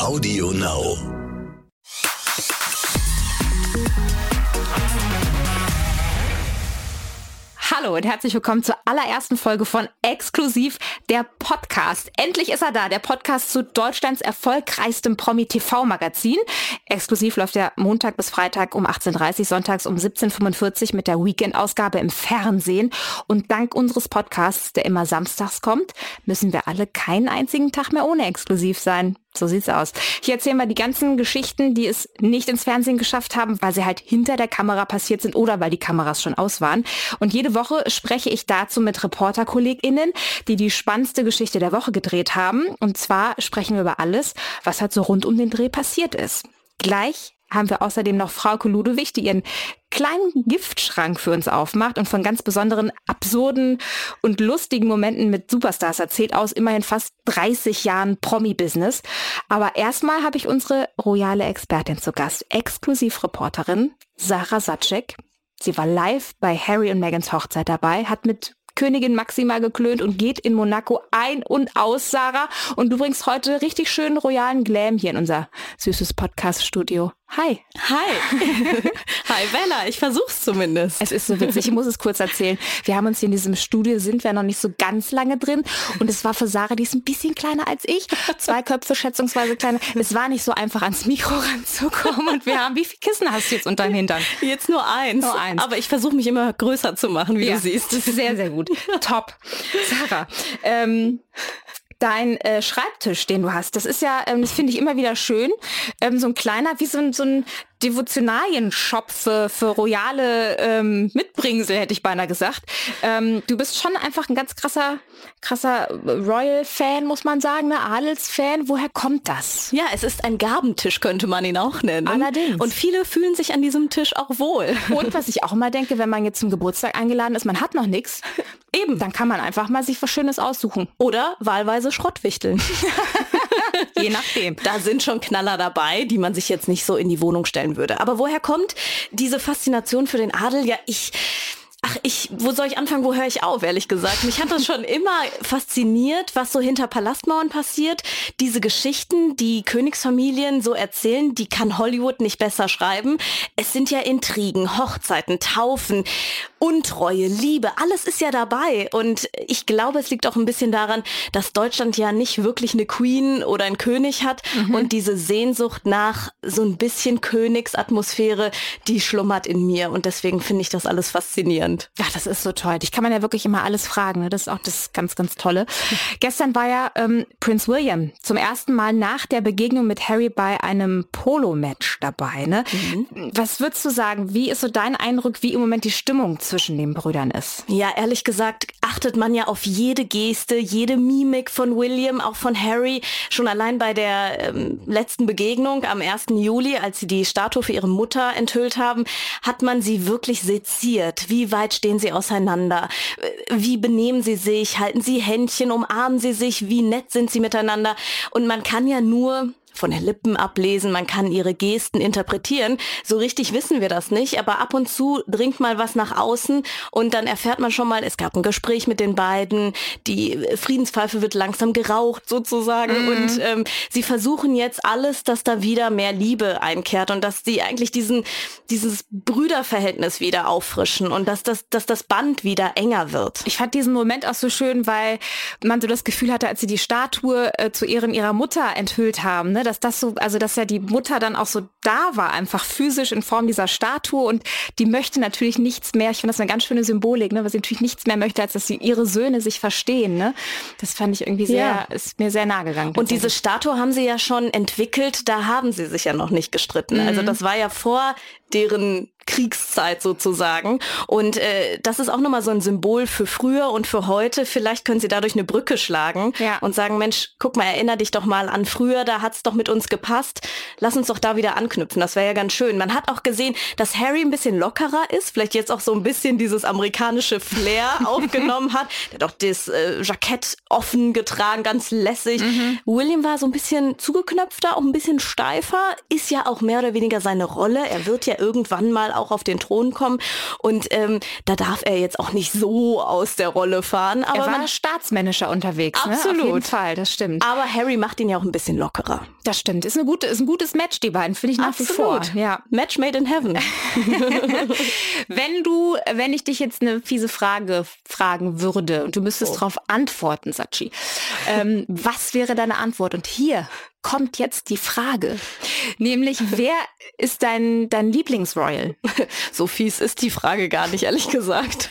Audio Now. Hallo und herzlich willkommen zur allerersten Folge von Exklusiv, der Podcast. Endlich ist er da, der Podcast zu Deutschlands erfolgreichstem Promi-TV-Magazin. Exklusiv läuft ja Montag bis Freitag um 18.30 Uhr, sonntags um 17.45 Uhr mit der Weekend-Ausgabe im Fernsehen. Und dank unseres Podcasts, der immer samstags kommt, müssen wir alle keinen einzigen Tag mehr ohne Exklusiv sein. So sieht's aus. Hier erzählen wir die ganzen Geschichten, die es nicht ins Fernsehen geschafft haben, weil sie halt hinter der Kamera passiert sind oder weil die Kameras schon aus waren. Und jede Woche spreche ich dazu mit ReporterkollegInnen, die die spannendste Geschichte der Woche gedreht haben. Und zwar sprechen wir über alles, was halt so rund um den Dreh passiert ist. Gleich haben wir außerdem noch Frau Ludewig, die ihren kleinen Giftschrank für uns aufmacht und von ganz besonderen, absurden und lustigen Momenten mit Superstars erzählt aus immerhin fast 30 Jahren Promi-Business. Aber erstmal habe ich unsere royale Expertin zu Gast, Exklusivreporterin Sarah Satschek. Sie war live bei Harry und Megans Hochzeit dabei, hat mit Königin Maxima geklönt und geht in Monaco ein und aus, Sarah. Und du bringst heute richtig schönen royalen Glam hier in unser süßes Podcast-Studio. Hi. Hi. Hi Bella, ich versuch's zumindest. Es ist so witzig, ich muss es kurz erzählen. Wir haben uns hier in diesem Studio, sind wir noch nicht so ganz lange drin und es war für Sarah, die ist ein bisschen kleiner als ich, zwei Köpfe schätzungsweise kleiner. Es war nicht so einfach ans Mikro ranzukommen und wir haben, wie viele Kissen hast du jetzt unter deinem Hintern? Jetzt nur eins. Nur eins. Aber ich versuche mich immer größer zu machen, wie ja, du siehst. Das ist sehr, sehr gut. Top. Sarah, ähm, dein äh, Schreibtisch, den du hast, das ist ja, ähm, das finde ich immer wieder schön, ähm, so ein kleiner, wie so ein, so ein Devotionalien-Shop für, für royale ähm, Mitbringsel, hätte ich beinahe gesagt. Ähm, du bist schon einfach ein ganz krasser, krasser Royal-Fan, muss man sagen, ne? Adels-Fan. Woher kommt das? Ja, es ist ein Gabentisch, könnte man ihn auch nennen. Allerdings. Und viele fühlen sich an diesem Tisch auch wohl. Und was ich auch immer denke, wenn man jetzt zum Geburtstag eingeladen ist, man hat noch nichts. Eben. Dann kann man einfach mal sich was Schönes aussuchen. Oder wahlweise Schrottwichteln. Je nachdem. Da sind schon Knaller dabei, die man sich jetzt nicht so in die Wohnung stellen würde. Aber woher kommt diese Faszination für den Adel? Ja, ich Ach, ich, wo soll ich anfangen, wo höre ich auf, ehrlich gesagt? Mich hat das schon immer fasziniert, was so hinter Palastmauern passiert. Diese Geschichten, die Königsfamilien so erzählen, die kann Hollywood nicht besser schreiben. Es sind ja Intrigen, Hochzeiten, Taufen, Untreue, Liebe, alles ist ja dabei. Und ich glaube, es liegt auch ein bisschen daran, dass Deutschland ja nicht wirklich eine Queen oder einen König hat mhm. und diese Sehnsucht nach so ein bisschen Königsatmosphäre, die schlummert in mir. Und deswegen finde ich das alles faszinierend. Ja, das ist so toll. Ich kann man ja wirklich immer alles fragen. Ne? Das ist auch das ganz, ganz Tolle. Gestern war ja ähm, Prince William zum ersten Mal nach der Begegnung mit Harry bei einem Polo-Match dabei. Ne? Mhm. Was würdest du sagen? Wie ist so dein Eindruck, wie im Moment die Stimmung zwischen den Brüdern ist? Ja, ehrlich gesagt achtet man ja auf jede Geste, jede Mimik von William, auch von Harry. Schon allein bei der ähm, letzten Begegnung am 1. Juli, als sie die Statue für ihre Mutter enthüllt haben, hat man sie wirklich seziert. Wie weit weit stehen sie auseinander? Wie benehmen sie sich? Halten sie Händchen? Umarmen sie sich? Wie nett sind sie miteinander? Und man kann ja nur von den Lippen ablesen, man kann ihre Gesten interpretieren. So richtig wissen wir das nicht, aber ab und zu dringt mal was nach außen und dann erfährt man schon mal, es gab ein Gespräch mit den beiden, die Friedenspfeife wird langsam geraucht sozusagen mhm. und ähm, sie versuchen jetzt alles, dass da wieder mehr Liebe einkehrt und dass sie eigentlich diesen, dieses Brüderverhältnis wieder auffrischen und dass das, dass das Band wieder enger wird. Ich fand diesen Moment auch so schön, weil man so das Gefühl hatte, als sie die Statue äh, zu Ehren ihrer Mutter enthüllt haben, ne, dass das so, also dass ja die Mutter dann auch so da war, einfach physisch in Form dieser Statue und die möchte natürlich nichts mehr. Ich finde das eine ganz schöne Symbolik, ne, weil sie natürlich nichts mehr möchte, als dass sie ihre Söhne sich verstehen. Ne? Das fand ich irgendwie sehr, ja. ist mir sehr nahe gegangen. Und diese Statue haben sie ja schon entwickelt, da haben sie sich ja noch nicht gestritten. Mhm. Also das war ja vor deren Kriegszeit sozusagen. Und äh, das ist auch nochmal so ein Symbol für früher und für heute. Vielleicht können Sie dadurch eine Brücke schlagen ja. und sagen, Mensch, guck mal, erinner dich doch mal an früher, da hat's doch mit uns gepasst. Lass uns doch da wieder anknüpfen. Das wäre ja ganz schön. Man hat auch gesehen, dass Harry ein bisschen lockerer ist, vielleicht jetzt auch so ein bisschen dieses amerikanische Flair aufgenommen hat. Der hat doch das äh, Jackett offen getragen, ganz lässig. Mhm. William war so ein bisschen zugeknöpfter, auch ein bisschen steifer, ist ja auch mehr oder weniger seine Rolle. Er wird ja irgendwann mal auch auf den Thron kommen. Und ähm, da darf er jetzt auch nicht so aus der Rolle fahren. Aber er war man, staatsmännischer unterwegs. Absolut. Ne? Auf jeden Fall, das stimmt. Aber Harry macht ihn ja auch ein bisschen lockerer. Das stimmt. Ist, eine gute, ist ein gutes Match, die beiden, finde ich nach Absolut. wie vor. Ja. Match made in heaven. wenn du, wenn ich dich jetzt eine fiese Frage fragen würde und du müsstest oh. darauf antworten, Sachi, ähm, was wäre deine Antwort? Und hier kommt jetzt die Frage, nämlich wer ist dein, dein Lieblingsroyal? So fies ist die Frage gar nicht, ehrlich gesagt.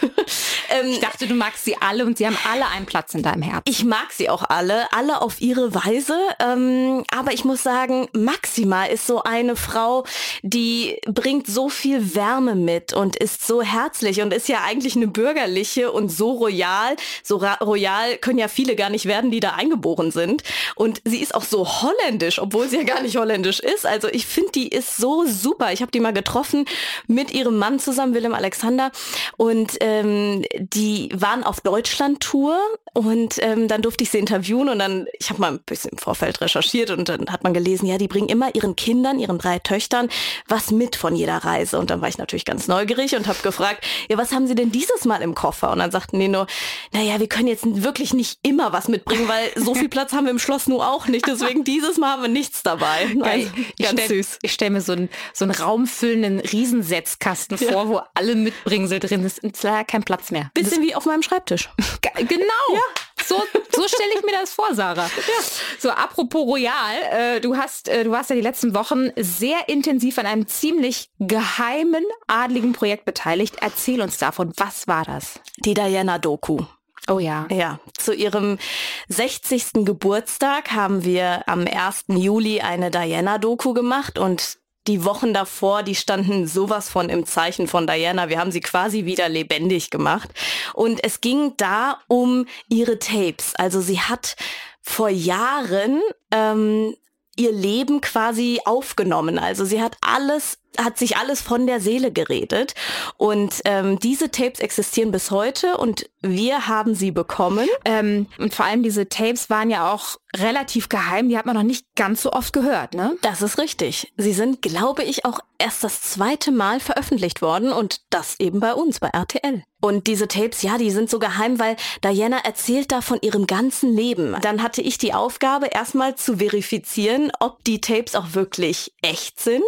Ähm, ich dachte, du magst sie alle und sie haben alle einen Platz in deinem Herzen. Ich mag sie auch alle, alle auf ihre Weise. Ähm, aber ich muss sagen, Maxima ist so eine Frau, die bringt so viel Wärme mit und ist so herzlich und ist ja eigentlich eine bürgerliche und so royal. So royal können ja viele gar nicht werden, die da eingeboren sind. Und sie ist auch so holländisch, obwohl sie ja gar nicht holländisch ist. Also ich finde, die ist so super. Ich habe die mal getroffen mit ihrem Mann zusammen, Willem Alexander. Und ähm, die waren auf Deutschland-Tour und ähm, dann durfte ich sie interviewen und dann, ich habe mal ein bisschen im Vorfeld recherchiert und dann hat man gelesen, ja, die bringen immer ihren Kindern, ihren drei Töchtern was mit von jeder Reise. Und dann war ich natürlich ganz neugierig und habe gefragt, ja, was haben sie denn dieses Mal im Koffer? Und dann sagten die nur, naja, wir können jetzt wirklich nicht immer was mitbringen, weil so viel Platz haben wir im Schloss nur auch nicht. Deswegen dieses Mal haben wir nichts dabei. Also, ganz stell, süß. Ich stelle mir so einen, so einen raumfüllenden Riesensetzkasten ja. vor, wo alle Mitbringsel drin ist. Ist leider kein Platz mehr. Bisschen wie auf meinem Schreibtisch. Genau. Ja. So, so stelle ich mir das vor, Sarah. Ja. So, apropos Royal, äh, du hast, äh, du warst ja die letzten Wochen sehr intensiv an einem ziemlich geheimen, adligen Projekt beteiligt. Erzähl uns davon. Was war das? Die Diana-Doku. Oh ja. Ja, zu ihrem 60. Geburtstag haben wir am 1. Juli eine Diana-Doku gemacht und die Wochen davor, die standen sowas von im Zeichen von Diana. Wir haben sie quasi wieder lebendig gemacht. Und es ging da um ihre Tapes. Also sie hat vor Jahren ähm, ihr Leben quasi aufgenommen. Also sie hat alles hat sich alles von der Seele geredet. Und ähm, diese Tapes existieren bis heute und wir haben sie bekommen. Ähm, und vor allem diese Tapes waren ja auch relativ geheim. Die hat man noch nicht ganz so oft gehört, ne? Das ist richtig. Sie sind, glaube ich, auch erst das zweite Mal veröffentlicht worden und das eben bei uns, bei RTL. Und diese Tapes, ja, die sind so geheim, weil Diana erzählt da von ihrem ganzen Leben. Dann hatte ich die Aufgabe, erstmal zu verifizieren, ob die Tapes auch wirklich echt sind.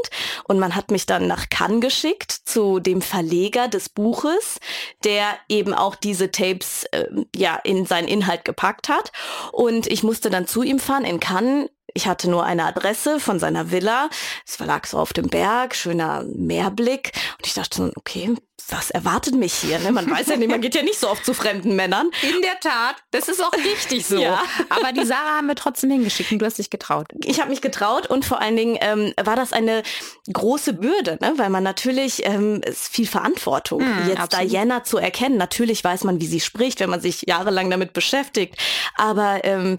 Und man hat mich dann nach Cannes geschickt zu dem Verleger des Buches, der eben auch diese Tapes äh, ja in seinen Inhalt gepackt hat. Und ich musste dann zu ihm fahren in Cannes ich hatte nur eine Adresse von seiner Villa. Es lag so auf dem Berg, schöner Meerblick. Und ich dachte so, okay, was erwartet mich hier? Ne? Man weiß ja nicht, man geht ja nicht so oft zu fremden Männern. In der Tat, das ist auch richtig so. Ja. Aber die Sarah haben wir trotzdem hingeschickt und du hast dich getraut. Ich habe mich getraut und vor allen Dingen ähm, war das eine große Bürde, ne? weil man natürlich ähm, ist viel Verantwortung, hm, jetzt absolut. Diana zu erkennen. Natürlich weiß man, wie sie spricht, wenn man sich jahrelang damit beschäftigt. Aber ähm,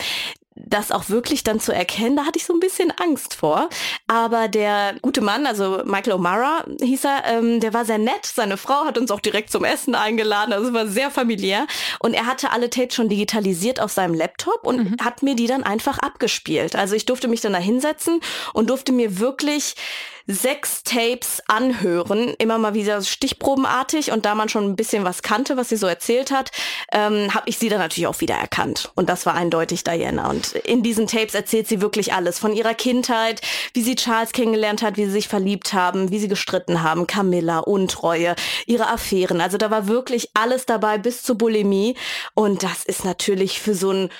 das auch wirklich dann zu erkennen, da hatte ich so ein bisschen Angst vor. Aber der gute Mann, also Michael O'Mara hieß er, ähm, der war sehr nett. Seine Frau hat uns auch direkt zum Essen eingeladen, also war sehr familiär. Und er hatte alle Tapes schon digitalisiert auf seinem Laptop und mhm. hat mir die dann einfach abgespielt. Also ich durfte mich dann da hinsetzen und durfte mir wirklich sechs Tapes anhören, immer mal wieder stichprobenartig. Und da man schon ein bisschen was kannte, was sie so erzählt hat, ähm, habe ich sie dann natürlich auch wieder erkannt. Und das war eindeutig Diana. Und in diesen Tapes erzählt sie wirklich alles. Von ihrer Kindheit, wie sie Charles kennengelernt hat, wie sie sich verliebt haben, wie sie gestritten haben, Camilla, Untreue, ihre Affären, also da war wirklich alles dabei bis zur Bulimie. Und das ist natürlich für so einen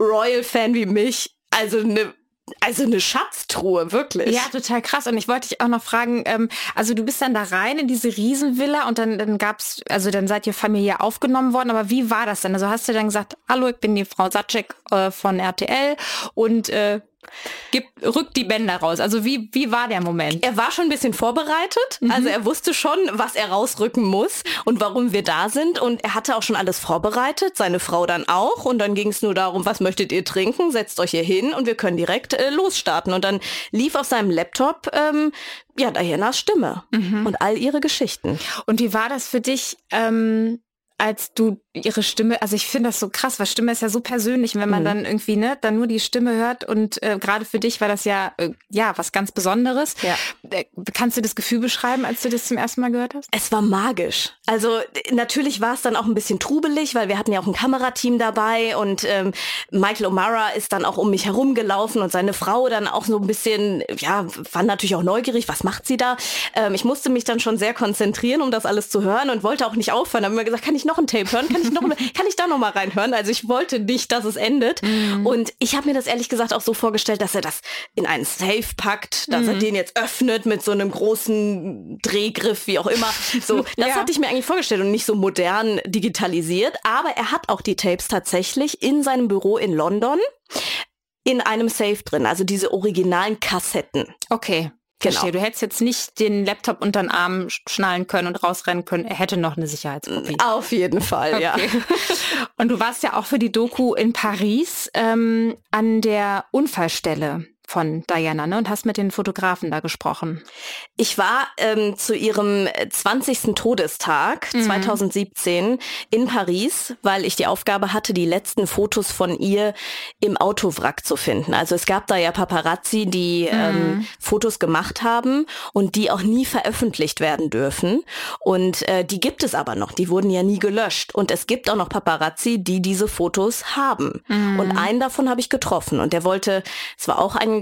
Royal-Fan wie mich also eine also eine Schatztruhe, wirklich. Ja, total krass. Und ich wollte dich auch noch fragen, ähm, also du bist dann da rein in diese Riesenvilla und dann, dann gab's, also dann seid ihr familiär aufgenommen worden, aber wie war das denn? Also hast du dann gesagt, hallo, ich bin die Frau Satschek äh, von RTL und äh, Gib, rückt die Bänder raus. Also wie, wie war der Moment? Er war schon ein bisschen vorbereitet. Mhm. Also er wusste schon, was er rausrücken muss und warum wir da sind. Und er hatte auch schon alles vorbereitet, seine Frau dann auch. Und dann ging es nur darum, was möchtet ihr trinken? Setzt euch hier hin und wir können direkt äh, losstarten. Und dann lief auf seinem Laptop ähm, ja Dianas Stimme mhm. und all ihre Geschichten. Und wie war das für dich? Ähm als du ihre Stimme, also ich finde das so krass, weil Stimme ist ja so persönlich, wenn man mhm. dann irgendwie, ne, dann nur die Stimme hört und äh, gerade für dich war das ja, äh, ja, was ganz Besonderes. Ja. Äh, kannst du das Gefühl beschreiben, als du das zum ersten Mal gehört hast? Es war magisch. Also natürlich war es dann auch ein bisschen trubelig, weil wir hatten ja auch ein Kamerateam dabei und ähm, Michael O'Mara ist dann auch um mich herumgelaufen und seine Frau dann auch so ein bisschen, ja, war natürlich auch neugierig, was macht sie da? Ähm, ich musste mich dann schon sehr konzentrieren, um das alles zu hören und wollte auch nicht aufhören. Habe immer gesagt, kann ich noch ein Tape hören? Kann ich noch, kann ich da noch mal reinhören? Also ich wollte nicht, dass es endet. Mhm. Und ich habe mir das ehrlich gesagt auch so vorgestellt, dass er das in einen Safe packt, dass mhm. er den jetzt öffnet mit so einem großen Drehgriff, wie auch immer. So, das ja. hatte ich mir eigentlich vorgestellt und nicht so modern digitalisiert. Aber er hat auch die Tapes tatsächlich in seinem Büro in London in einem Safe drin, also diese originalen Kassetten. Okay. Genau. Verstehe. Du hättest jetzt nicht den Laptop unter den Arm schnallen können und rausrennen können. Er hätte noch eine Sicherheitskopie. Auf jeden Fall, okay. ja. Und du warst ja auch für die Doku in Paris ähm, an der Unfallstelle von Diana ne? und hast mit den Fotografen da gesprochen. Ich war ähm, zu ihrem 20. Todestag mhm. 2017 in Paris, weil ich die Aufgabe hatte, die letzten Fotos von ihr im Autowrack zu finden. Also es gab da ja Paparazzi, die mhm. ähm, Fotos gemacht haben und die auch nie veröffentlicht werden dürfen. Und äh, die gibt es aber noch, die wurden ja nie gelöscht. Und es gibt auch noch Paparazzi, die diese Fotos haben. Mhm. Und einen davon habe ich getroffen und der wollte, es war auch ein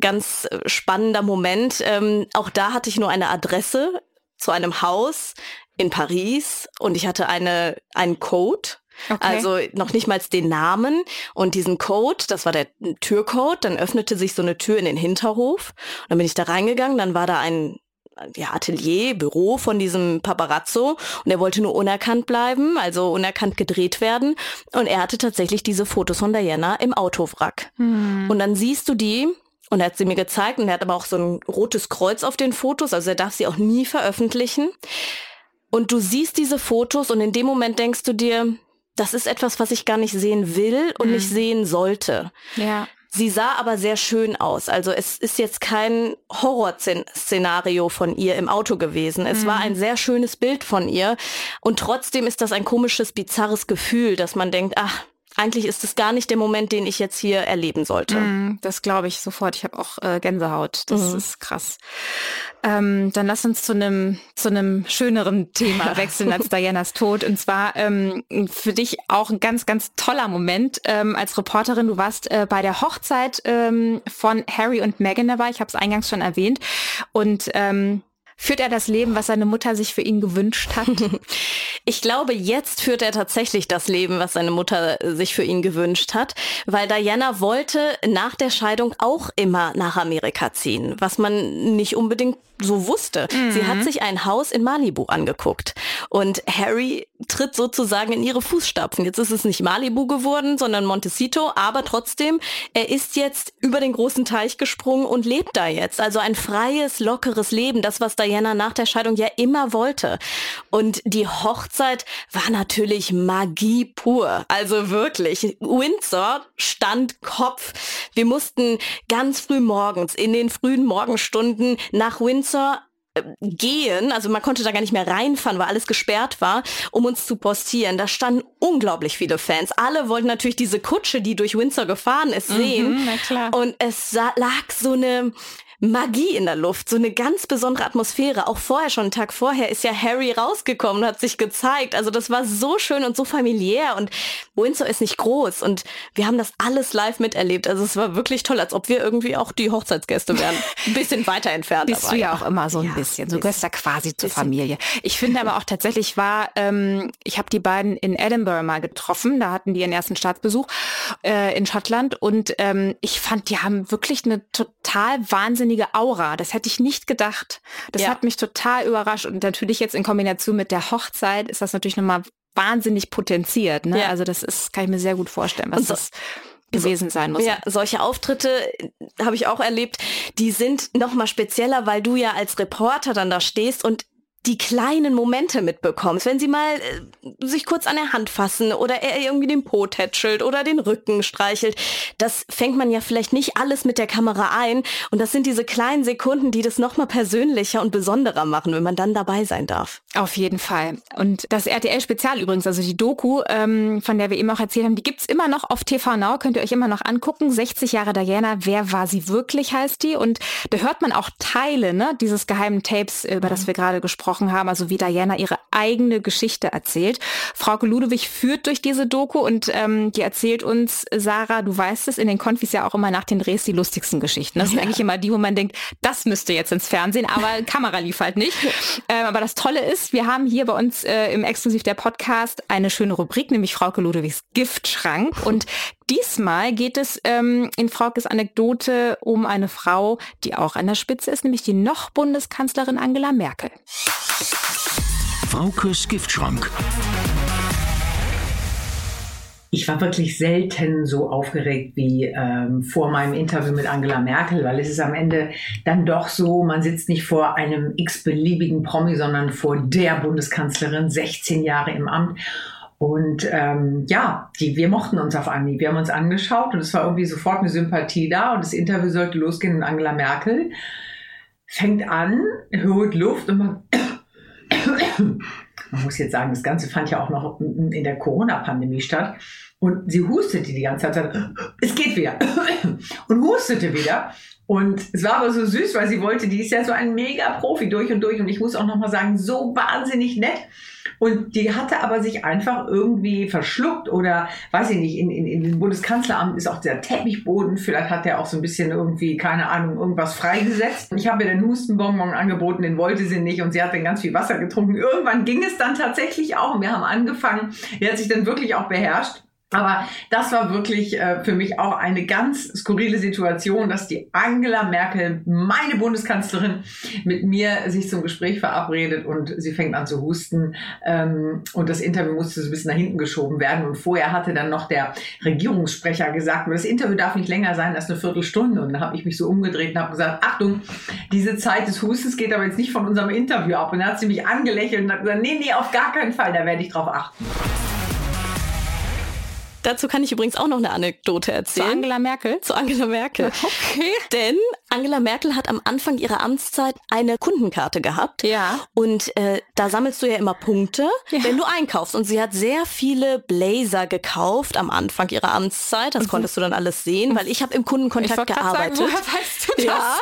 ganz äh, spannender Moment. Ähm, auch da hatte ich nur eine Adresse zu einem Haus in Paris und ich hatte eine, einen Code. Okay. Also noch nicht mal den Namen und diesen Code, das war der Türcode, dann öffnete sich so eine Tür in den Hinterhof. Und dann bin ich da reingegangen, dann war da ein ja, Atelier, Büro von diesem Paparazzo und er wollte nur unerkannt bleiben, also unerkannt gedreht werden und er hatte tatsächlich diese Fotos von Diana im Autowrack. Hm. Und dann siehst du die und er hat sie mir gezeigt und er hat aber auch so ein rotes Kreuz auf den Fotos, also er darf sie auch nie veröffentlichen. Und du siehst diese Fotos und in dem Moment denkst du dir, das ist etwas, was ich gar nicht sehen will und hm. nicht sehen sollte. Ja. Sie sah aber sehr schön aus. Also es ist jetzt kein Horrorszenario von ihr im Auto gewesen. Es mhm. war ein sehr schönes Bild von ihr. Und trotzdem ist das ein komisches, bizarres Gefühl, dass man denkt, ach, eigentlich ist es gar nicht der Moment, den ich jetzt hier erleben sollte. Mm, das glaube ich sofort. Ich habe auch äh, Gänsehaut. Das mhm. ist krass. Ähm, dann lass uns zu einem zu einem schöneren Thema wechseln als Dianas Tod. Und zwar ähm, für dich auch ein ganz ganz toller Moment ähm, als Reporterin. Du warst äh, bei der Hochzeit ähm, von Harry und Meghan dabei. Ich habe es eingangs schon erwähnt. Und ähm, Führt er das Leben, was seine Mutter sich für ihn gewünscht hat? Ich glaube, jetzt führt er tatsächlich das Leben, was seine Mutter sich für ihn gewünscht hat, weil Diana wollte nach der Scheidung auch immer nach Amerika ziehen, was man nicht unbedingt so wusste. Mhm. Sie hat mhm. sich ein Haus in Malibu angeguckt und Harry tritt sozusagen in ihre Fußstapfen. Jetzt ist es nicht Malibu geworden, sondern Montecito, aber trotzdem, er ist jetzt über den großen Teich gesprungen und lebt da jetzt. Also ein freies, lockeres Leben, das, was Diana nach der Scheidung ja immer wollte. Und die Hochzeit war natürlich Magie pur. Also wirklich. Windsor stand Kopf. Wir mussten ganz früh morgens, in den frühen Morgenstunden nach Windsor äh, gehen, also man konnte da gar nicht mehr reinfahren, weil alles gesperrt war, um uns zu postieren. Da standen unglaublich viele Fans. Alle wollten natürlich diese Kutsche, die durch Windsor gefahren ist, mhm, sehen. Mhm, und es lag so eine Magie in der Luft, so eine ganz besondere Atmosphäre. Auch vorher, schon einen Tag vorher, ist ja Harry rausgekommen und hat sich gezeigt. Also das war so schön und so familiär und Windsor ist nicht groß und wir haben das alles live miterlebt. Also es war wirklich toll, als ob wir irgendwie auch die Hochzeitsgäste wären. Ein bisschen weiter entfernt. Bist du ja auch immer so ein ja, bisschen. Du gehörst ja quasi zur Familie. Ich finde aber auch tatsächlich war, ähm, ich habe die beiden in Edinburgh mal getroffen. Da hatten die ihren ersten Staatsbesuch äh, in Schottland und ähm, ich fand, die haben wirklich eine total wahnsinnige wahnsinnige Aura. Das hätte ich nicht gedacht. Das ja. hat mich total überrascht. Und natürlich jetzt in Kombination mit der Hochzeit ist das natürlich nochmal wahnsinnig potenziert. Ne? Ja. Also das ist, kann ich mir sehr gut vorstellen, was so, das gewesen sein muss. Ja, solche Auftritte äh, habe ich auch erlebt. Die sind nochmal spezieller, weil du ja als Reporter dann da stehst und die kleinen Momente mitbekommst, wenn sie mal äh, sich kurz an der Hand fassen oder er irgendwie den Po tätschelt oder den Rücken streichelt, das fängt man ja vielleicht nicht alles mit der Kamera ein und das sind diese kleinen Sekunden, die das nochmal persönlicher und besonderer machen, wenn man dann dabei sein darf. Auf jeden Fall. Und das RTL-Spezial übrigens, also die Doku, ähm, von der wir eben auch erzählt haben, die gibt's immer noch auf TV Now, könnt ihr euch immer noch angucken. 60 Jahre Diana, wer war sie wirklich, heißt die. Und da hört man auch Teile ne, dieses geheimen Tapes, über das mhm. wir gerade gesprochen haben, also wie Diana ihre eigene Geschichte erzählt. Frauke Ludewig führt durch diese Doku und ähm, die erzählt uns, Sarah, du weißt es, in den Konfis ja auch immer nach den Drehs die lustigsten Geschichten. Das sind ja. eigentlich immer die, wo man denkt, das müsste jetzt ins Fernsehen, aber Kamera lief halt nicht. Ähm, aber das Tolle ist, wir haben hier bei uns äh, im Exklusiv der Podcast eine schöne Rubrik, nämlich Frauke Ludwigs Giftschrank. Und diesmal geht es ähm, in Fraukes Anekdote um eine Frau, die auch an der Spitze ist, nämlich die noch Bundeskanzlerin Angela Merkel. Fraukes Giftschrank. Ich war wirklich selten so aufgeregt wie ähm, vor meinem Interview mit Angela Merkel, weil es ist am Ende dann doch so, man sitzt nicht vor einem x-beliebigen Promi, sondern vor der Bundeskanzlerin, 16 Jahre im Amt. Und ähm, ja, die, wir mochten uns auf Anhieb. Wir haben uns angeschaut und es war irgendwie sofort eine Sympathie da und das Interview sollte losgehen und Angela Merkel fängt an, holt Luft und man man muss jetzt sagen, das Ganze fand ja auch noch in der Corona-Pandemie statt. Und sie hustete die ganze Zeit, es geht wieder. Und hustete wieder. Und es war aber so süß, weil sie wollte, die ist ja so ein mega Profi durch und durch. Und ich muss auch nochmal sagen, so wahnsinnig nett. Und die hatte aber sich einfach irgendwie verschluckt oder weiß ich nicht, in, in, in dem Bundeskanzleramt ist auch der Teppichboden, vielleicht hat der auch so ein bisschen irgendwie, keine Ahnung, irgendwas freigesetzt. Ich habe ihr den Hustenbonbon angeboten, den wollte sie nicht und sie hat dann ganz viel Wasser getrunken. Irgendwann ging es dann tatsächlich auch und wir haben angefangen, die hat sich dann wirklich auch beherrscht aber das war wirklich äh, für mich auch eine ganz skurrile Situation, dass die Angela Merkel, meine Bundeskanzlerin, mit mir sich zum Gespräch verabredet und sie fängt an zu husten. Ähm, und das Interview musste so ein bisschen nach hinten geschoben werden. Und vorher hatte dann noch der Regierungssprecher gesagt, das Interview darf nicht länger sein als eine Viertelstunde. Und dann habe ich mich so umgedreht und habe gesagt, Achtung, diese Zeit des Hustens geht aber jetzt nicht von unserem Interview ab. Und dann hat sie mich angelächelt und hat gesagt, nee, nee, auf gar keinen Fall, da werde ich drauf achten. Dazu kann ich übrigens auch noch eine Anekdote erzählen. Zu Angela Merkel? Zu Angela Merkel. Okay. Denn Angela Merkel hat am Anfang ihrer Amtszeit eine Kundenkarte gehabt. Ja. Und äh, da sammelst du ja immer Punkte, ja. wenn du einkaufst. Und sie hat sehr viele Blazer gekauft am Anfang ihrer Amtszeit. Das mhm. konntest du dann alles sehen, weil ich habe im Kundenkontakt gearbeitet. Sagen, Ja,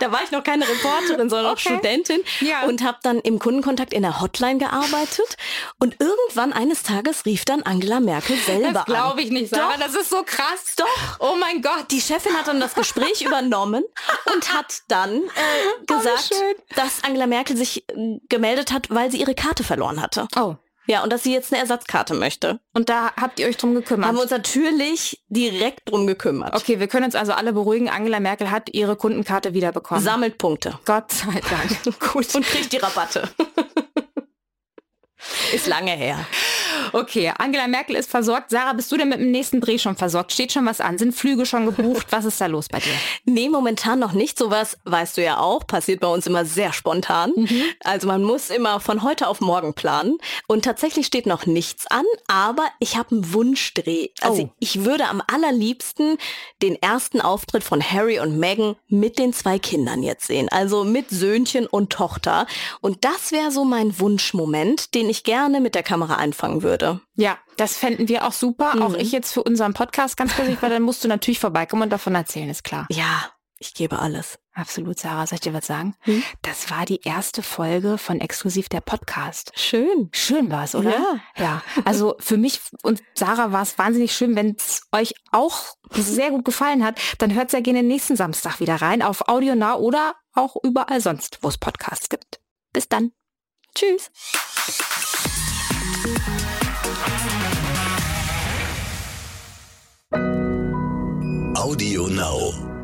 da war ich noch keine Reporterin, sondern okay. noch Studentin ja. und habe dann im Kundenkontakt in der Hotline gearbeitet. Und irgendwann eines Tages rief dann Angela Merkel selber das glaube ich nicht, Sarah. Doch. Das ist so krass. Doch. Oh mein Gott. Die Chefin hat dann das Gespräch übernommen und hat dann äh, gesagt, oh, dass Angela Merkel sich äh, gemeldet hat, weil sie ihre Karte verloren hatte. Oh. Ja, und dass sie jetzt eine Ersatzkarte möchte. Und da habt ihr euch drum gekümmert? Haben wir uns natürlich direkt drum gekümmert. Okay, wir können uns also alle beruhigen. Angela Merkel hat ihre Kundenkarte wiederbekommen. Sammelt Punkte. Gott sei Dank. Gut. Und kriegt die Rabatte. Ist lange her. Okay, Angela Merkel ist versorgt. Sarah, bist du denn mit dem nächsten Dreh schon versorgt? Steht schon was an? Sind Flüge schon gebucht? Was ist da los bei dir? Nee, momentan noch nicht. Sowas weißt du ja auch. Passiert bei uns immer sehr spontan. Mhm. Also man muss immer von heute auf morgen planen. Und tatsächlich steht noch nichts an, aber ich habe einen Wunschdreh. Also oh. ich würde am allerliebsten den ersten Auftritt von Harry und Meghan mit den zwei Kindern jetzt sehen. Also mit Söhnchen und Tochter. Und das wäre so mein Wunschmoment, den ich gerne mit der Kamera einfangen würde würde. Ja, das fänden wir auch super. Mhm. Auch ich jetzt für unseren Podcast ganz persönlich, weil dann musst du natürlich vorbeikommen und davon erzählen, ist klar. Ja, ich gebe alles. Absolut, Sarah. Soll ich dir was sagen? Hm? Das war die erste Folge von Exklusiv der Podcast. Schön. Schön war es, oder? Ja. Ja. Also für mich und Sarah war es wahnsinnig schön. Wenn es euch auch sehr gut gefallen hat, dann hört sehr gerne nächsten Samstag wieder rein auf Audio Now oder auch überall sonst, wo es Podcasts gibt. Bis dann. Tschüss. Audio Now.